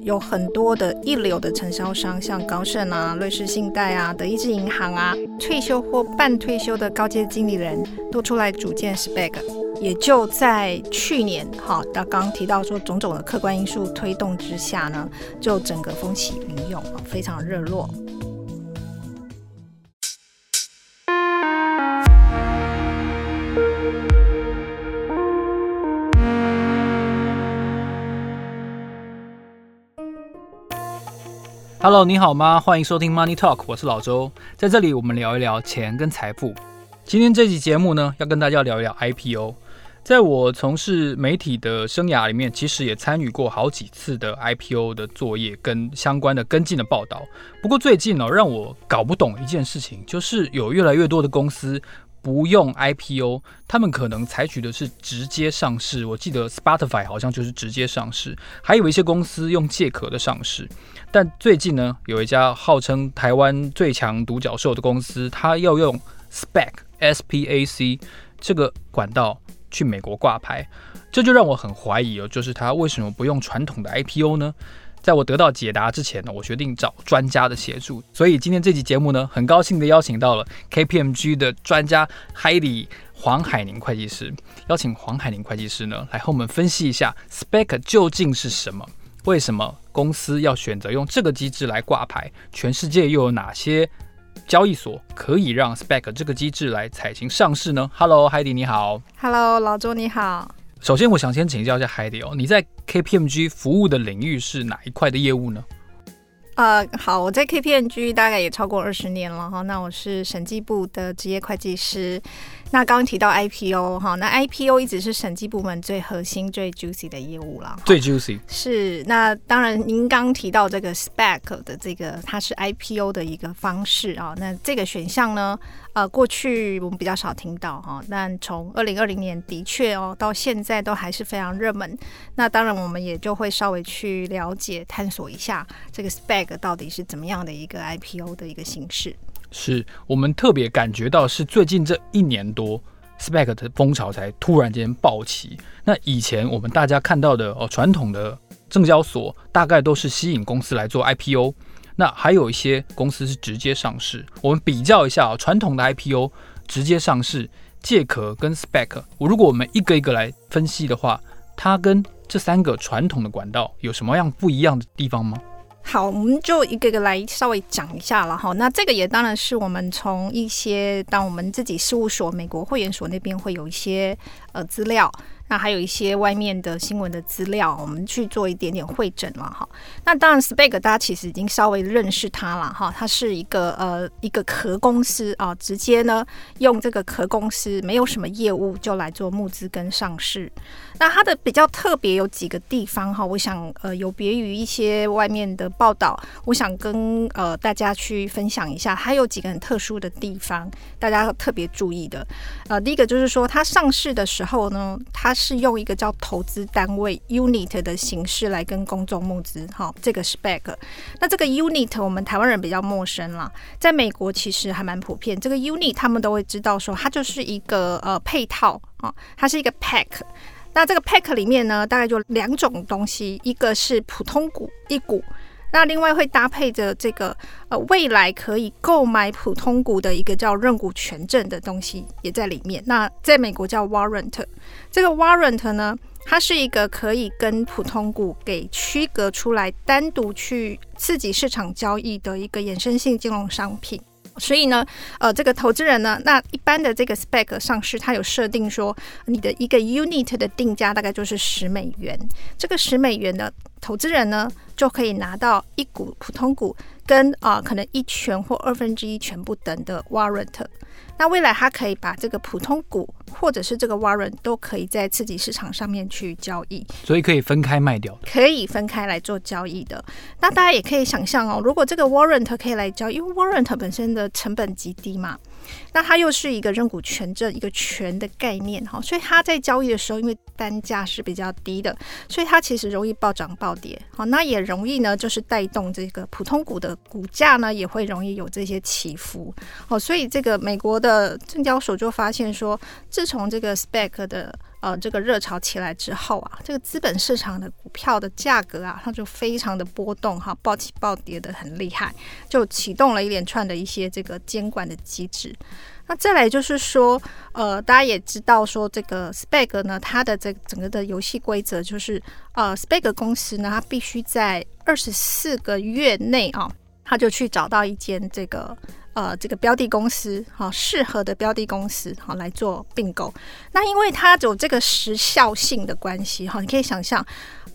有很多的一流的承销商，像高盛啊、瑞士信贷啊、德意志银行啊，退休或半退休的高阶经理人都出来组建 SPAC。也就在去年，哈，那刚刚提到说种种的客观因素推动之下呢，就整个风起云涌，非常热络。Hello，你好吗？欢迎收听 Money Talk，我是老周，在这里我们聊一聊钱跟财富。今天这期节目呢，要跟大家聊一聊 IPO。在我从事媒体的生涯里面，其实也参与过好几次的 IPO 的作业跟相关的跟进的报道。不过最近呢，让我搞不懂一件事情，就是有越来越多的公司。不用 IPO，他们可能采取的是直接上市。我记得 Spotify 好像就是直接上市，还有一些公司用借壳的上市。但最近呢，有一家号称台湾最强独角兽的公司，它要用 SPAC（S-P-A-C） 这个管道去美国挂牌，这就让我很怀疑哦，就是它为什么不用传统的 IPO 呢？在我得到解答之前呢，我决定找专家的协助。所以今天这期节目呢，很高兴的邀请到了 KPMG 的专家 Heidi 黄海宁会计师。邀请黄海宁会计师呢，来和我们分析一下 Spec 究竟是什么？为什么公司要选择用这个机制来挂牌？全世界又有哪些交易所可以让 Spec 这个机制来采行上市呢？Hello，Heidi 你好。Hello，老周你好。首先，我想先请教一下海迪哦，你在 KPMG 服务的领域是哪一块的业务呢？呃，好，我在 KPMG 大概也超过二十年了哈。那我是审计部的职业会计师。那刚刚提到 IPO 哈，那 IPO 一直是审计部门最核心、最 juicy 的业务了。最 juicy 是那当然，您刚提到这个 spec 的这个，它是 IPO 的一个方式啊。那这个选项呢，呃，过去我们比较少听到哈，但从二零二零年的确哦，到现在都还是非常热门。那当然，我们也就会稍微去了解、探索一下这个 spec 到底是怎么样的一个 IPO 的一个形式。是我们特别感觉到是最近这一年多，spec 的风潮才突然间爆起。那以前我们大家看到的哦，传统的证交所大概都是吸引公司来做 IPO，那还有一些公司是直接上市。我们比较一下哦，传统的 IPO 直接上市借壳跟 spec，我如果我们一个一个来分析的话，它跟这三个传统的管道有什么样不一样的地方吗？好，我们就一个个来稍微讲一下了哈。那这个也当然是我们从一些，当我们自己事务所美国会员所那边会有一些呃资料。那还有一些外面的新闻的资料，我们去做一点点会诊了哈。那当然，SPAC 大家其实已经稍微认识它了哈，它是一个呃一个壳公司啊，直接呢用这个壳公司没有什么业务就来做募资跟上市。那它的比较特别有几个地方哈，我想呃有别于一些外面的报道，我想跟呃大家去分享一下，它有几个很特殊的地方，大家特别注意的。呃，第一个就是说它上市的时候呢，它是用一个叫投资单位 unit 的形式来跟公众募资，哈，这个是 SPAC。那这个 unit 我们台湾人比较陌生啦，在美国其实还蛮普遍。这个 unit 他们都会知道说，它就是一个呃配套啊，它是一个 pack。那这个 pack 里面呢，大概就两种东西，一个是普通股一股。那另外会搭配着这个呃，未来可以购买普通股的一个叫认股权证的东西也在里面。那在美国叫 warrant，这个 warrant 呢，它是一个可以跟普通股给区隔出来，单独去刺激市场交易的一个衍生性金融商品。所以呢，呃，这个投资人呢，那一般的这个 spec 上市，它有设定说，你的一个 unit 的定价大概就是十美元，这个十美元的投资人呢。就可以拿到一股普通股跟啊、呃、可能一权或二分之一权不等的 warrant。那未来他可以把这个普通股或者是这个 warrant 都可以在刺激市场上面去交易，所以可以分开卖掉，可以分开来做交易的。那大家也可以想象哦，如果这个 warrant 可以来交易，因为 warrant 本身的成本极低嘛。那它又是一个认股权证，一个权的概念哈，所以它在交易的时候，因为单价是比较低的，所以它其实容易暴涨暴跌，好，那也容易呢，就是带动这个普通股的股价呢，也会容易有这些起伏，好，所以这个美国的证交所就发现说，自从这个 spec 的呃这个热潮起来之后啊，这个资本市场的股票的价格啊，它就非常的波动哈，暴起暴跌的很厉害，就启动了一连串的一些这个监管的机制。那再来就是说，呃，大家也知道说这个 Spec 呢，它的这整个的游戏规则就是，呃，Spec 公司呢，它必须在二十四个月内啊，它就去找到一间这个呃这个标的公司哈，适合的标的公司哈来做并购。那因为它有这个时效性的关系哈，你可以想象，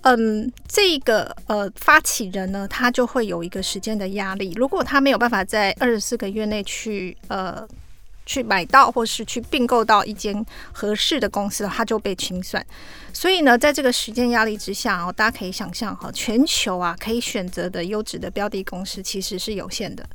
嗯，这个呃发起人呢，他就会有一个时间的压力，如果他没有办法在二十四个月内去呃。去买到或是去并购到一间合适的公司，它就被清算。所以呢，在这个时间压力之下哦，大家可以想象哈，全球啊可以选择的优质的标的公司其实是有限的，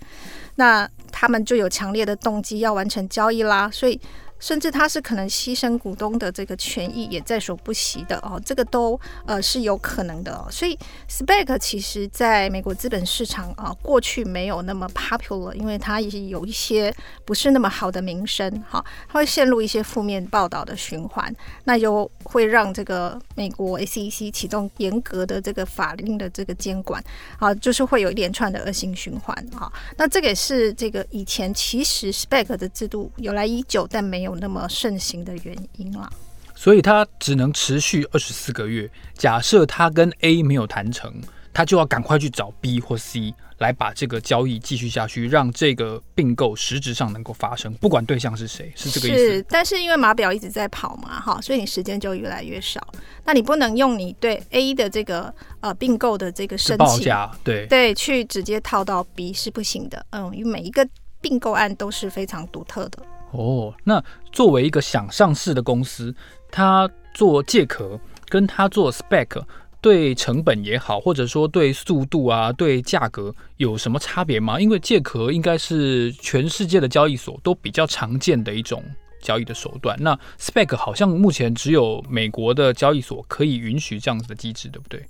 那他们就有强烈的动机要完成交易啦，所以。甚至他是可能牺牲股东的这个权益也在所不惜的哦，这个都呃是有可能的哦。所以 SPAC 其实在美国资本市场啊，过去没有那么 popular，因为它也有一些不是那么好的名声哈，它会陷入一些负面报道的循环，那就会让这个美国 SEC 启动严格的这个法令的这个监管啊，就是会有一连串的恶性循环啊。那这个也是这个以前其实 SPAC 的制度有来已久，但没有。那么盛行的原因啦，所以它只能持续二十四个月。假设他跟 A 没有谈成，他就要赶快去找 B 或 C 来把这个交易继续下去，让这个并购实质上能够发生，不管对象是谁，是这个意思。是，但是因为码表一直在跑嘛，哈，所以你时间就越来越少。那你不能用你对 A 的这个呃并购的这个申请，报价，对对，去直接套到 B 是不行的。嗯，因为每一个并购案都是非常独特的。哦，那作为一个想上市的公司，他做借壳跟他做 spec 对成本也好，或者说对速度啊、对价格有什么差别吗？因为借壳应该是全世界的交易所都比较常见的一种交易的手段，那 spec 好像目前只有美国的交易所可以允许这样子的机制，对不对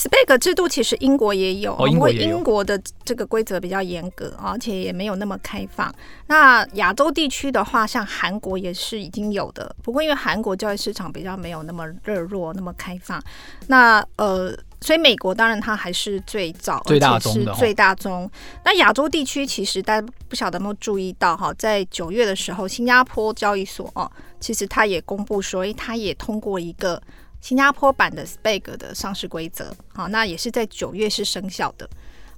？SPAC 制度其实英国也有，哦、英国也有，因为英国的这个规则比较严格，而且也没有那么开放。那亚洲地区的话，像韩国也是已经有的，不过因为韩国交易市场比较没有那么热络、那么开放。那呃，所以美国当然它还是最早、最大宗的，最大宗。那亚洲地区其实大家不晓得有没有注意到哈，在九月的时候，新加坡交易所哦，其实它也公布说，哎，它也通过一个。新加坡版的 SPAC 的上市规则，好，那也是在九月是生效的。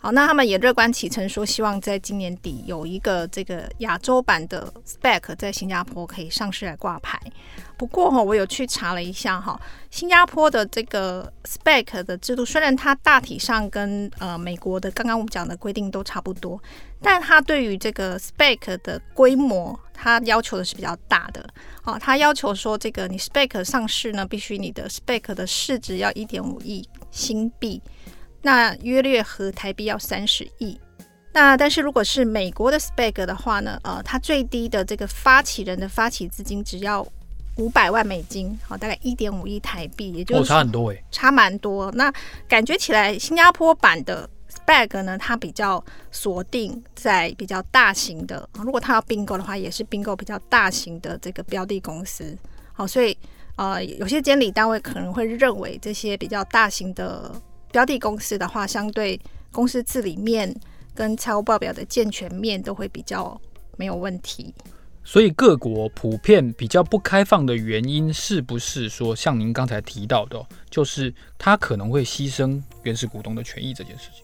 好，那他们也乐观启程说，希望在今年底有一个这个亚洲版的 SPAC 在新加坡可以上市来挂牌。不过哈，我有去查了一下哈，新加坡的这个 SPAC 的制度，虽然它大体上跟呃美国的刚刚我们讲的规定都差不多，但它对于这个 SPAC 的规模，它要求的是比较大的。哦，它要求说，这个你 SPAC 上市呢，必须你的 SPAC 的市值要一点五亿新币，那约略合台币要三十亿。那但是如果是美国的 SPAC 的话呢，呃，它最低的这个发起人的发起资金只要五百万美金，好，大概一点五亿台币，也就是差很多诶，差蛮多。那感觉起来，新加坡版的。SPAC 呢，它比较锁定在比较大型的，如果它要并购的话，也是并购比较大型的这个标的公司。好，所以呃，有些监理单位可能会认为这些比较大型的标的公司的话，相对公司治理面跟财务报表的健全面都会比较没有问题。所以各国普遍比较不开放的原因，是不是说像您刚才提到的，就是它可能会牺牲原始股东的权益这件事情？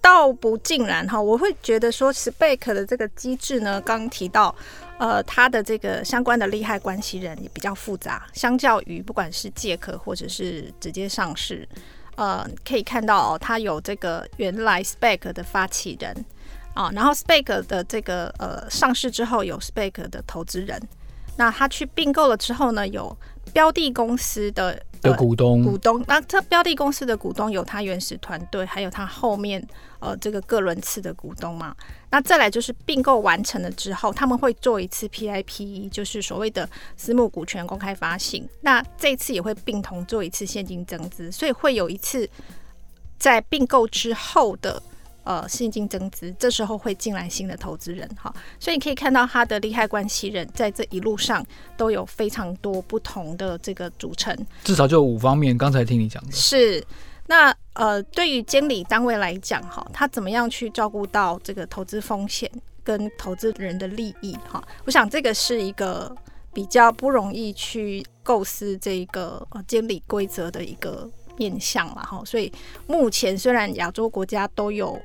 倒不尽然哈，我会觉得说，SPAC 的这个机制呢，刚刚提到，呃，它的这个相关的利害关系人也比较复杂，相较于不管是借壳或者是直接上市，呃，可以看到哦，它有这个原来 Spec 的发起人啊，然后 Spec 的这个呃上市之后有 Spec 的投资人，那他去并购了之后呢，有标的公司的。的股东，股东，那这标的公司的股东有他原始团队，还有他后面呃这个各轮次的股东嘛。那再来就是并购完成了之后，他们会做一次 PIPE，就是所谓的私募股权公开发行。那这次也会并同做一次现金增资，所以会有一次在并购之后的呃现金增资，这时候会进来新的投资人哈。所以你可以看到他的利害关系人在这一路上都有非常多不同的这个组成，至少就五方面。刚才听你讲的是。那呃，对于监理单位来讲，哈，他怎么样去照顾到这个投资风险跟投资人的利益，哈，我想这个是一个比较不容易去构思这个呃监理规则的一个面向了，哈。所以目前虽然亚洲国家都有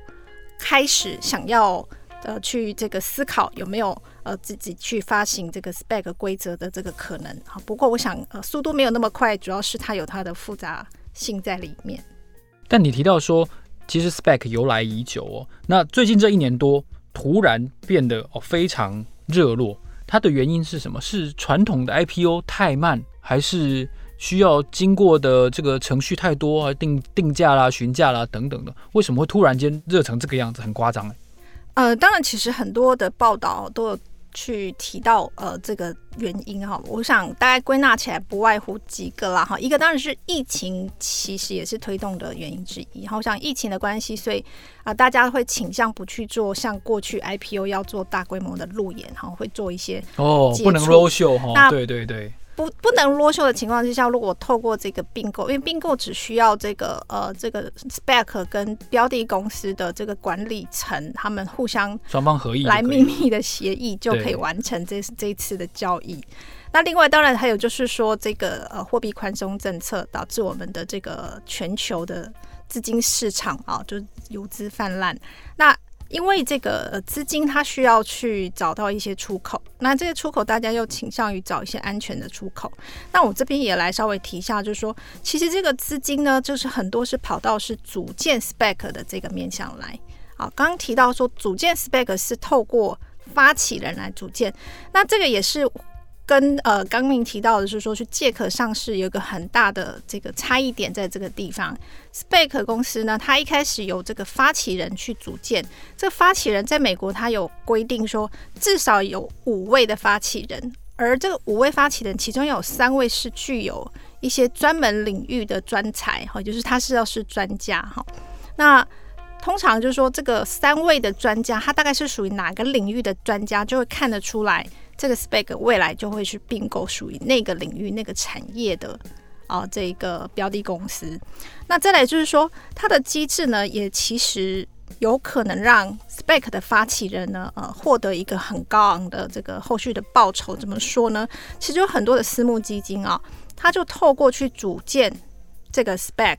开始想要呃去这个思考有没有呃自己去发行这个 spec 规则的这个可能，啊。不过我想呃速度没有那么快，主要是它有它的复杂性在里面。但你提到说，其实 spec 由来已久哦，那最近这一年多突然变得哦非常热络，它的原因是什么？是传统的 IPO 太慢，还是需要经过的这个程序太多啊？定定价啦、询价啦等等的，为什么会突然间热成这个样子？很夸张哎。呃，当然，其实很多的报道都有。去提到呃这个原因哈，我想大概归纳起来不外乎几个啦哈，一个当然是疫情，其实也是推动的原因之一。好，我想疫情的关系，所以啊、呃、大家会倾向不去做像过去 IPO 要做大规模的路演哈，会做一些哦不能 roadshow 哈，那对对对。不不能 roadshow 的情况之下，如果透过这个并购，因为并购只需要这个呃这个 spec 跟标的公司的这个管理层，他们互相双方合意来秘密的协议就可以完成这这一次的交易。那另外当然还有就是说，这个呃货币宽松政策导致我们的这个全球的资金市场啊，就游资泛滥。那因为这个资金它需要去找到一些出口，那这些出口大家又倾向于找一些安全的出口。那我这边也来稍微提一下，就是说，其实这个资金呢，就是很多是跑到是组建 SPAC 的这个面向来。好，刚刚提到说组建 SPAC 是透过发起人来组建，那这个也是。跟呃，刚刚提到的是说，去借壳上市有一个很大的这个差异点，在这个地方，SPAC 公司呢，它一开始由这个发起人去组建，这个发起人在美国，它有规定说，至少有五位的发起人，而这个五位发起人，其中有三位是具有一些专门领域的专才，哈，就是他是要是专家，哈。那通常就是说，这个三位的专家，他大概是属于哪个领域的专家，就会看得出来。这个 SPAC 未来就会去并购属于那个领域、那个产业的啊，这一个标的公司。那再来就是说，它的机制呢，也其实有可能让 spec 的发起人呢，呃，获得一个很高昂的这个后续的报酬。怎么说呢？其实有很多的私募基金啊，它就透过去组建这个 spec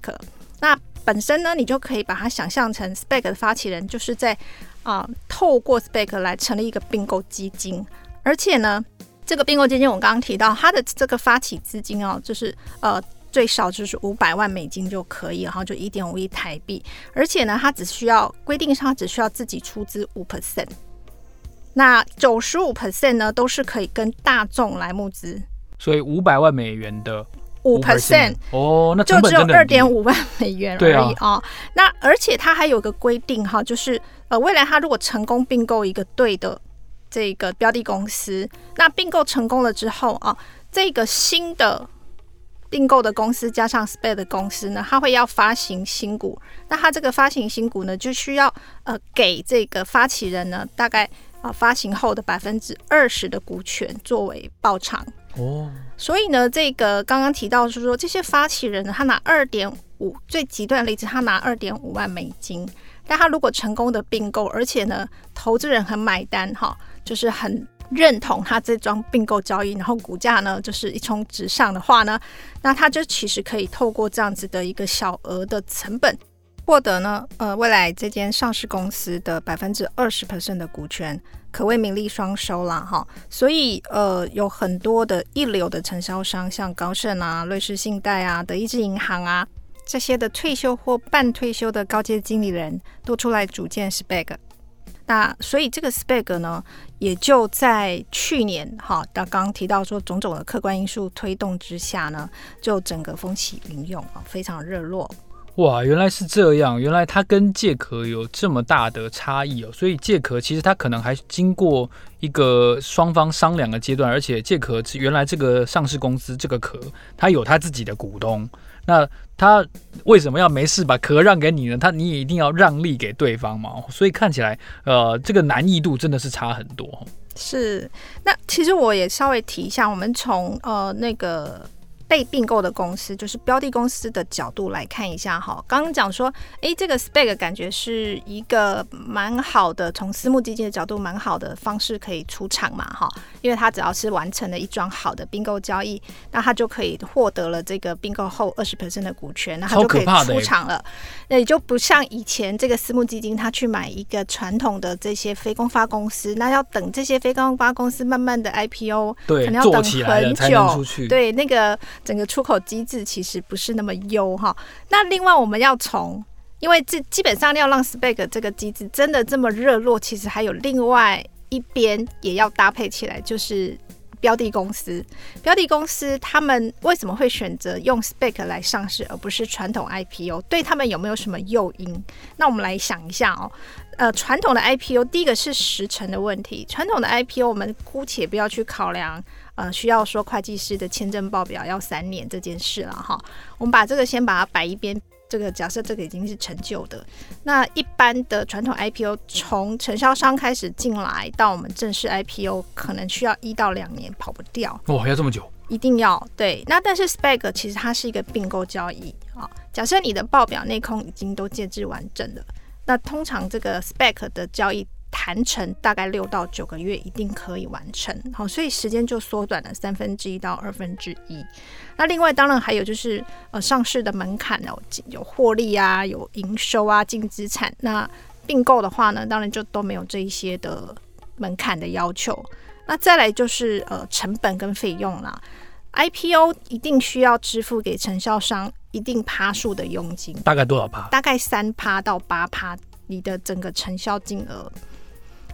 那本身呢，你就可以把它想象成 SPAC 的发起人就是在啊，透过 spec 来成立一个并购基金。而且呢，这个并购基金我刚刚提到，它的这个发起资金哦，就是呃最少就是五百万美金就可以，然后就一点五亿台币。而且呢，它只需要规定上只需要自己出资五 percent，那九十五 percent 呢都是可以跟大众来募资。所以五百万美元的五 percent 哦，那就只有二点五万美元而已啊、哦。啊那而且它还有个规定哈，就是呃未来它如果成功并购一个对的。这个标的公司，那并购成功了之后啊，这个新的并购的公司加上 SPAC 的公司呢，它会要发行新股。那它这个发行新股呢，就需要呃给这个发起人呢，大概啊发行后的百分之二十的股权作为报偿。哦，所以呢，这个刚刚提到是说，这些发起人呢，他拿二点五，最极端的例子，他拿二点五万美金。但他如果成功的并购，而且呢，投资人很买单哈，就是很认同他这桩并购交易，然后股价呢就是一冲直上的话呢，那他就其实可以透过这样子的一个小额的成本，获得呢呃未来这间上市公司的百分之二十 percent 的股权，可谓名利双收啦哈。所以呃有很多的一流的承销商，像高盛啊、瑞士信贷啊、德意志银行啊。这些的退休或半退休的高阶经理人都出来组建 SPAC，那所以这个 SPAC 呢，也就在去年哈，刚刚提到说种种的客观因素推动之下呢，就整个风起云涌啊，非常热络。哇，原来是这样，原来它跟借壳有这么大的差异哦。所以借壳其实它可能还经过一个双方商量的阶段，而且借壳原来这个上市公司这个壳，它有它自己的股东。那他为什么要没事把壳让给你呢？他你也一定要让利给对方嘛。所以看起来，呃，这个难易度真的是差很多。是，那其实我也稍微提一下，我们从呃那个。被并购的公司就是标的公司的角度来看一下哈，刚刚讲说，诶，这个 SPAC 感觉是一个蛮好的，从私募基金的角度蛮好的方式可以出场嘛哈，因为它只要是完成了一桩好的并购交易，那它就可以获得了这个并购后二十 percent 的股权，那它就可以出场了，那也就不像以前这个私募基金它去买一个传统的这些非公发公司，那要等这些非公发公司慢慢的 IPO，对，可能要等很久，对那个。整个出口机制其实不是那么优哈。那另外我们要从，因为这基本上要让 spec 这个机制真的这么热络，其实还有另外一边也要搭配起来，就是标的公司。标的公司他们为什么会选择用 spec 来上市，而不是传统 IPO？对他们有没有什么诱因？那我们来想一下哦。呃，传统的 IPO 第一个是时程的问题。传统的 IPO 我们姑且不要去考量。呃，需要说会计师的签证报表要三年这件事了哈，我们把这个先把它摆一边。这个假设这个已经是陈旧的，那一般的传统 IPO 从承销商开始进来到我们正式 IPO，可能需要一到两年，跑不掉。哇，要这么久？一定要对。那但是 SPAC 其实它是一个并购交易啊。假设你的报表内控已经都建制完整了，那通常这个 SPAC 的交易。谈成大概六到九个月，一定可以完成。好，所以时间就缩短了三分之一到二分之一。那另外当然还有就是呃上市的门槛哦，有获利啊，有营收啊，净资产。那并购的话呢，当然就都没有这一些的门槛的要求。那再来就是呃成本跟费用啦。IPO 一定需要支付给承销商一定趴数的佣金，大概多少趴？大概三趴到八趴，你的整个承销金额。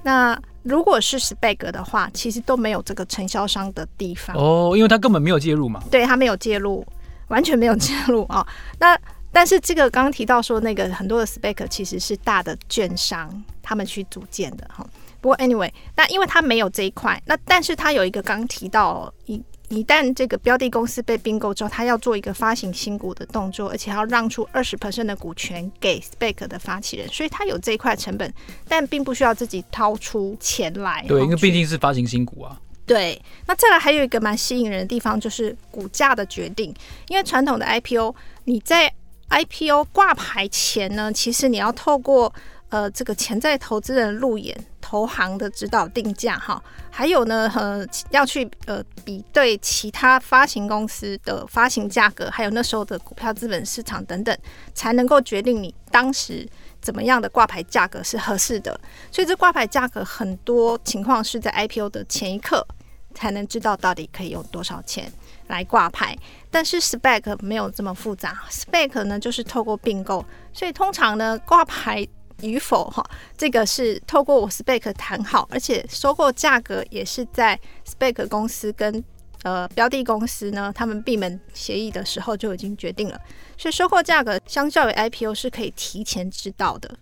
那如果是 SPAC 的话，其实都没有这个承销商的地方哦，因为他根本没有介入嘛。对，他没有介入，完全没有介入啊、哦。那但是这个刚刚提到说，那个很多的 SPAC 其实是大的券商他们去组建的哈。不过 anyway，那因为他没有这一块，那但是他有一个刚提到一。一旦这个标的公司被并购之后，他要做一个发行新股的动作，而且要让出二十 percent 的股权给 SPAC 的发起人，所以他有这一块成本，但并不需要自己掏出钱来。对，因为毕竟是发行新股啊。对，那再来还有一个蛮吸引人的地方，就是股价的决定。因为传统的 IPO，你在 IPO 挂牌前呢，其实你要透过呃这个潜在投资人路演。投行的指导定价哈，还有呢，呃，要去呃比对其他发行公司的发行价格，还有那时候的股票资本市场等等，才能够决定你当时怎么样的挂牌价格是合适的。所以这挂牌价格很多情况是在 IPO 的前一刻才能知道到底可以用多少钱来挂牌，但是 Spec 没有这么复杂，Spec 呢就是透过并购，所以通常呢挂牌。与否哈，这个是透过我 SPAC 谈好，而且收购价格也是在 SPAC 公司跟呃标的公司呢，他们闭门协议的时候就已经决定了，所以收购价格相较于 IPO 是可以提前知道的，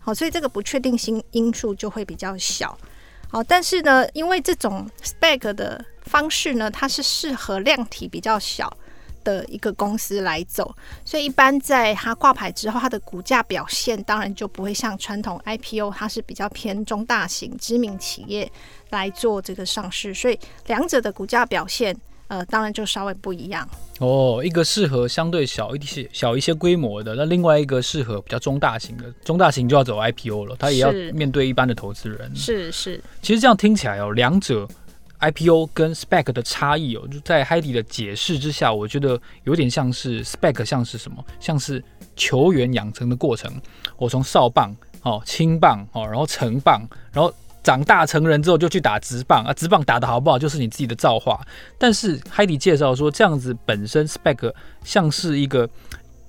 好，所以这个不确定性因素就会比较小，好，但是呢，因为这种 SPAC 的方式呢，它是适合量体比较小。的一个公司来走，所以一般在它挂牌之后，它的股价表现当然就不会像传统 IPO，它是比较偏中大型知名企业来做这个上市，所以两者的股价表现，呃，当然就稍微不一样。哦，一个适合相对小一些、小一些规模的，那另外一个适合比较中大型的，中大型就要走 IPO 了，它也要面对一般的投资人。是是，其实这样听起来哦，两者。IPO 跟 SPAC 的差异哦，就在 Heidi 的解释之下，我觉得有点像是 SPAC 像是什么？像是球员养成的过程。我从少棒哦、青棒哦，然后成棒，然后长大成人之后就去打职棒啊，职棒打得好不好就是你自己的造化。但是 Heidi 介绍说，这样子本身 SPAC 像是一个。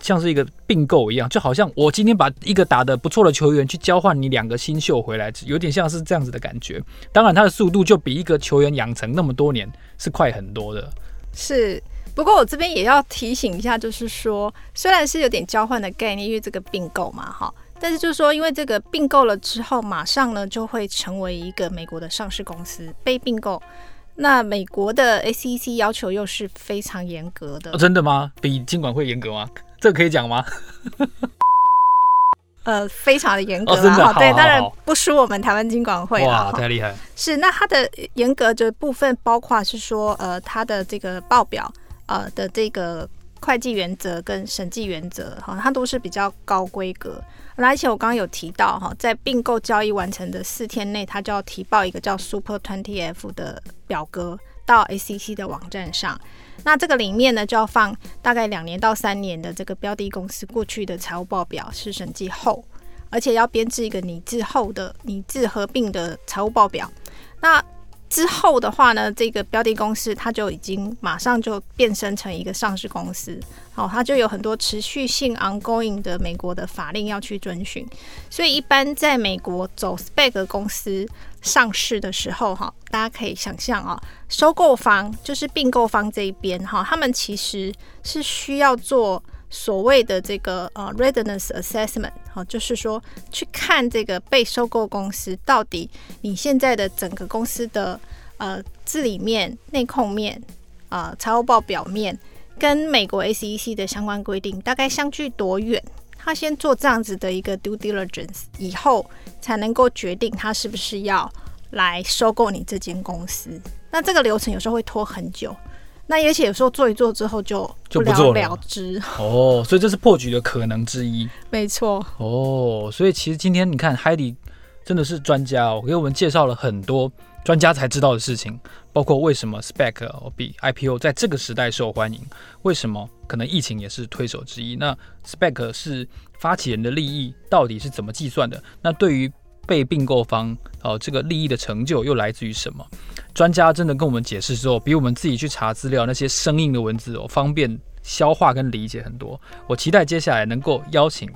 像是一个并购一样，就好像我今天把一个打得不错的球员去交换你两个新秀回来，有点像是这样子的感觉。当然，他的速度就比一个球员养成那么多年是快很多的。是，不过我这边也要提醒一下，就是说，虽然是有点交换的概念，因为这个并购嘛，哈，但是就是说，因为这个并购了之后，马上呢就会成为一个美国的上市公司被并购。那美国的 SEC 要求又是非常严格的。哦，真的吗？比金管会严格吗？这可以讲吗？呃，非常的严格啊，哦、真的好对，当然不输我们台湾金管会哇，太厉害！是，那它的严格的部分包括是说，呃，它的这个报表，呃的这个会计原则跟审计原则，哈，它都是比较高规格。而且我刚刚有提到，哈，在并购交易完成的四天内，它就要提报一个叫 Super Twenty F 的表格到 ACC 的网站上。那这个里面呢，就要放大概两年到三年的这个标的公司过去的财务报表是审计后，而且要编制一个拟制后的拟制合并的财务报表。那之后的话呢，这个标的公司它就已经马上就变身成一个上市公司，好，它就有很多持续性 ongoing 的美国的法令要去遵循，所以一般在美国走 SPAC 公司上市的时候，哈，大家可以想象啊，收购方就是并购方这一边，哈，他们其实是需要做。所谓的这个呃 readiness assessment，好，就是说去看这个被收购公司到底你现在的整个公司的呃治理面、内控面、啊财务报表面跟美国 SEC 的相关规定大概相距多远？他先做这样子的一个 due diligence 以后，才能够决定他是不是要来收购你这间公司。那这个流程有时候会拖很久。那而且有时候做一做之后就就不了了之哦，所以这是破局的可能之一。没错哦，所以其实今天你看 Heidi 真的是专家哦，给我们介绍了很多专家才知道的事情，包括为什么 spec 比 IPO 在这个时代受欢迎，为什么可能疫情也是推手之一。那 spec 是发起人的利益到底是怎么计算的？那对于被并购方哦，这个利益的成就又来自于什么？专家真的跟我们解释之后，比我们自己去查资料那些生硬的文字哦，方便消化跟理解很多。我期待接下来能够邀请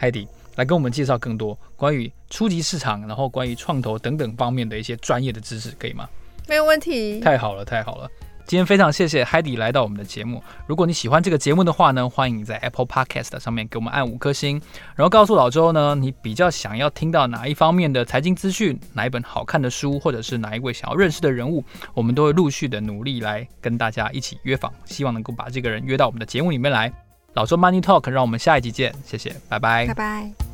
Heidi 来跟我们介绍更多关于初级市场，然后关于创投等等方面的一些专业的知识，可以吗？没有问题。太好了，太好了。今天非常谢谢 Heidi 来到我们的节目。如果你喜欢这个节目的话呢，欢迎你在 Apple Podcast 上面给我们按五颗星，然后告诉老周呢，你比较想要听到哪一方面的财经资讯，哪一本好看的书，或者是哪一位想要认识的人物，我们都会陆续的努力来跟大家一起约访，希望能够把这个人约到我们的节目里面来。老周 Money Talk，让我们下一集见，谢谢，拜拜，拜拜。